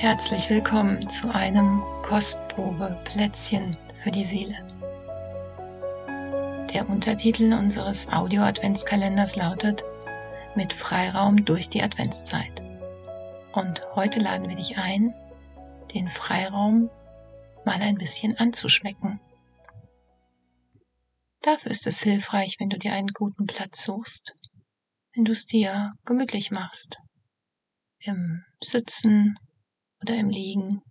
Herzlich willkommen zu einem Kostprobe-Plätzchen für die Seele. Der Untertitel unseres Audio-Adventskalenders lautet Mit Freiraum durch die Adventszeit. Und heute laden wir dich ein, den Freiraum mal ein bisschen anzuschmecken. Dafür ist es hilfreich, wenn du dir einen guten Platz suchst, wenn du es dir gemütlich machst, im Sitzen oder im Liegen.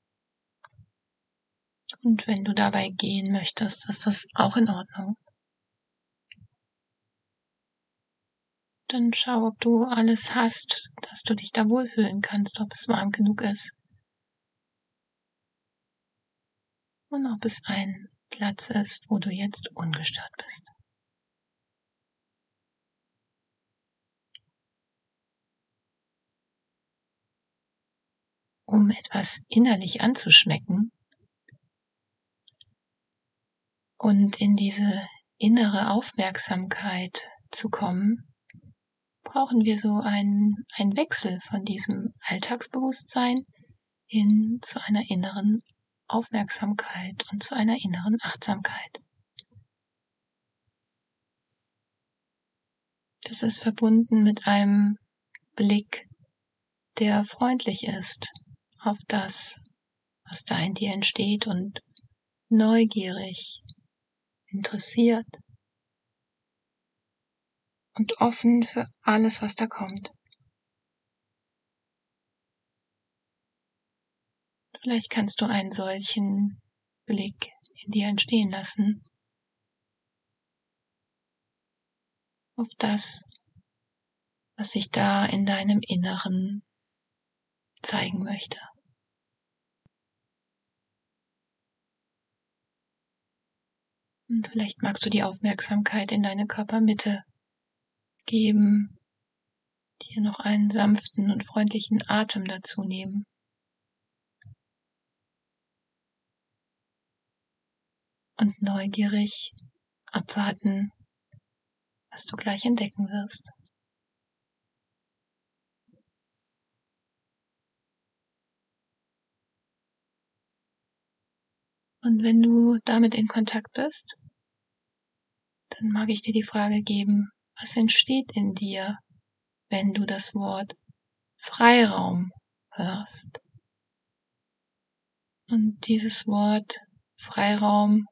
Und wenn du dabei gehen möchtest, ist das auch in Ordnung. Dann schau, ob du alles hast, dass du dich da wohlfühlen kannst, ob es warm genug ist. Und ob es ein Platz ist, wo du jetzt ungestört bist. Um etwas innerlich anzuschmecken und in diese innere Aufmerksamkeit zu kommen, brauchen wir so einen, einen Wechsel von diesem Alltagsbewusstsein hin zu einer inneren Aufmerksamkeit und zu einer inneren Achtsamkeit. Das ist verbunden mit einem Blick, der freundlich ist, auf das, was da in dir entsteht und neugierig, interessiert und offen für alles, was da kommt. Vielleicht kannst du einen solchen Blick in dir entstehen lassen. Auf das, was sich da in deinem Inneren zeigen möchte. Und vielleicht magst du die Aufmerksamkeit in deine Körpermitte geben, dir noch einen sanften und freundlichen Atem dazu nehmen. Und neugierig abwarten, was du gleich entdecken wirst. Und wenn du damit in Kontakt bist, dann mag ich dir die Frage geben, was entsteht in dir, wenn du das Wort Freiraum hörst? Und dieses Wort Freiraum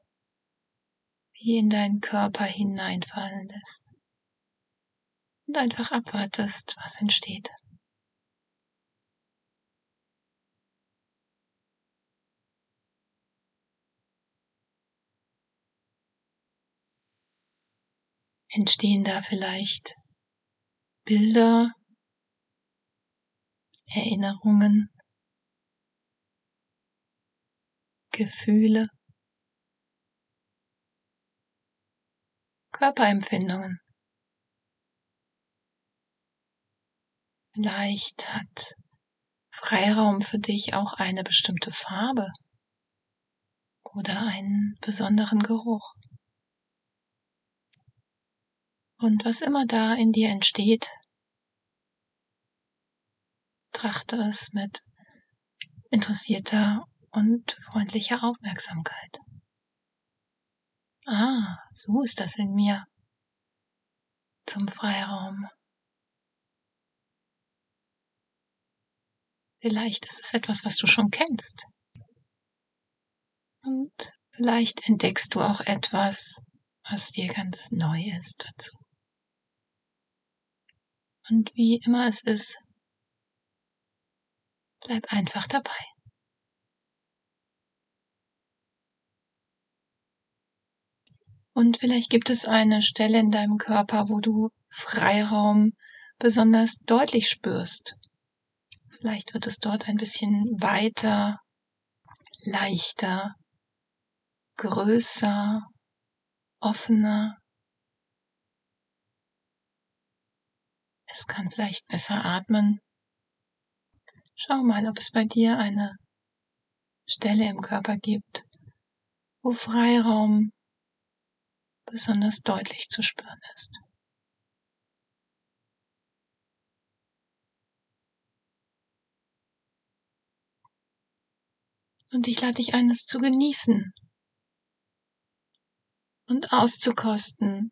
wie in deinen Körper hineinfallen lässt. Und einfach abwartest, was entsteht. Entstehen da vielleicht Bilder, Erinnerungen, Gefühle, Körperempfindungen. Vielleicht hat Freiraum für dich auch eine bestimmte Farbe oder einen besonderen Geruch. Und was immer da in dir entsteht, trachte es mit interessierter und freundlicher Aufmerksamkeit. Ah, so ist das in mir. Zum Freiraum. Vielleicht ist es etwas, was du schon kennst. Und vielleicht entdeckst du auch etwas, was dir ganz neu ist dazu. Und wie immer es ist, bleib einfach dabei. Und vielleicht gibt es eine Stelle in deinem Körper, wo du Freiraum besonders deutlich spürst. Vielleicht wird es dort ein bisschen weiter, leichter, größer, offener, Es kann vielleicht besser atmen. Schau mal, ob es bei dir eine Stelle im Körper gibt, wo Freiraum besonders deutlich zu spüren ist. Und ich lade dich ein, es zu genießen und auszukosten,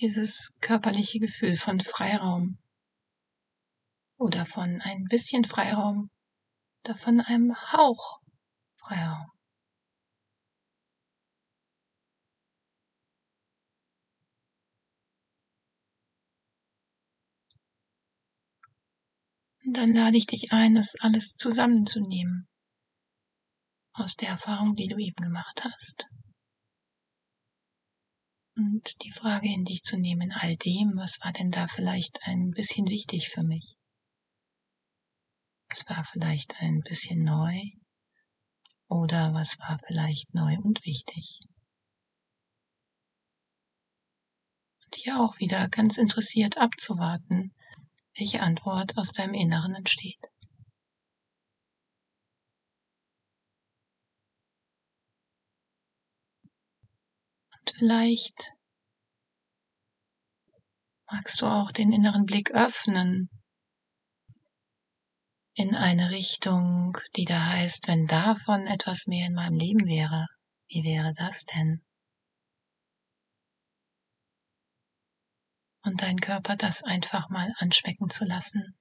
dieses körperliche Gefühl von Freiraum oder von ein bisschen Freiraum oder von einem Hauch Freiraum. Und dann lade ich dich ein, das alles zusammenzunehmen aus der Erfahrung, die du eben gemacht hast. Und die Frage in dich zu nehmen, all dem, was war denn da vielleicht ein bisschen wichtig für mich? Was war vielleicht ein bisschen neu? Oder was war vielleicht neu und wichtig? Und hier auch wieder ganz interessiert abzuwarten, welche Antwort aus deinem Inneren entsteht. Und vielleicht magst du auch den inneren Blick öffnen in eine Richtung, die da heißt, wenn davon etwas mehr in meinem Leben wäre, wie wäre das denn? Und dein Körper das einfach mal anschmecken zu lassen,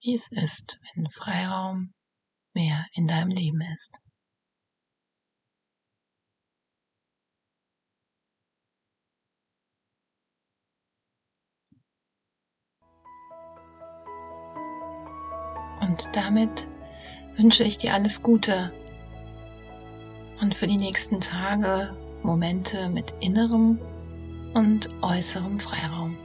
wie es ist, wenn Freiraum mehr in deinem Leben ist. Und damit wünsche ich dir alles Gute und für die nächsten Tage Momente mit innerem und äußerem Freiraum.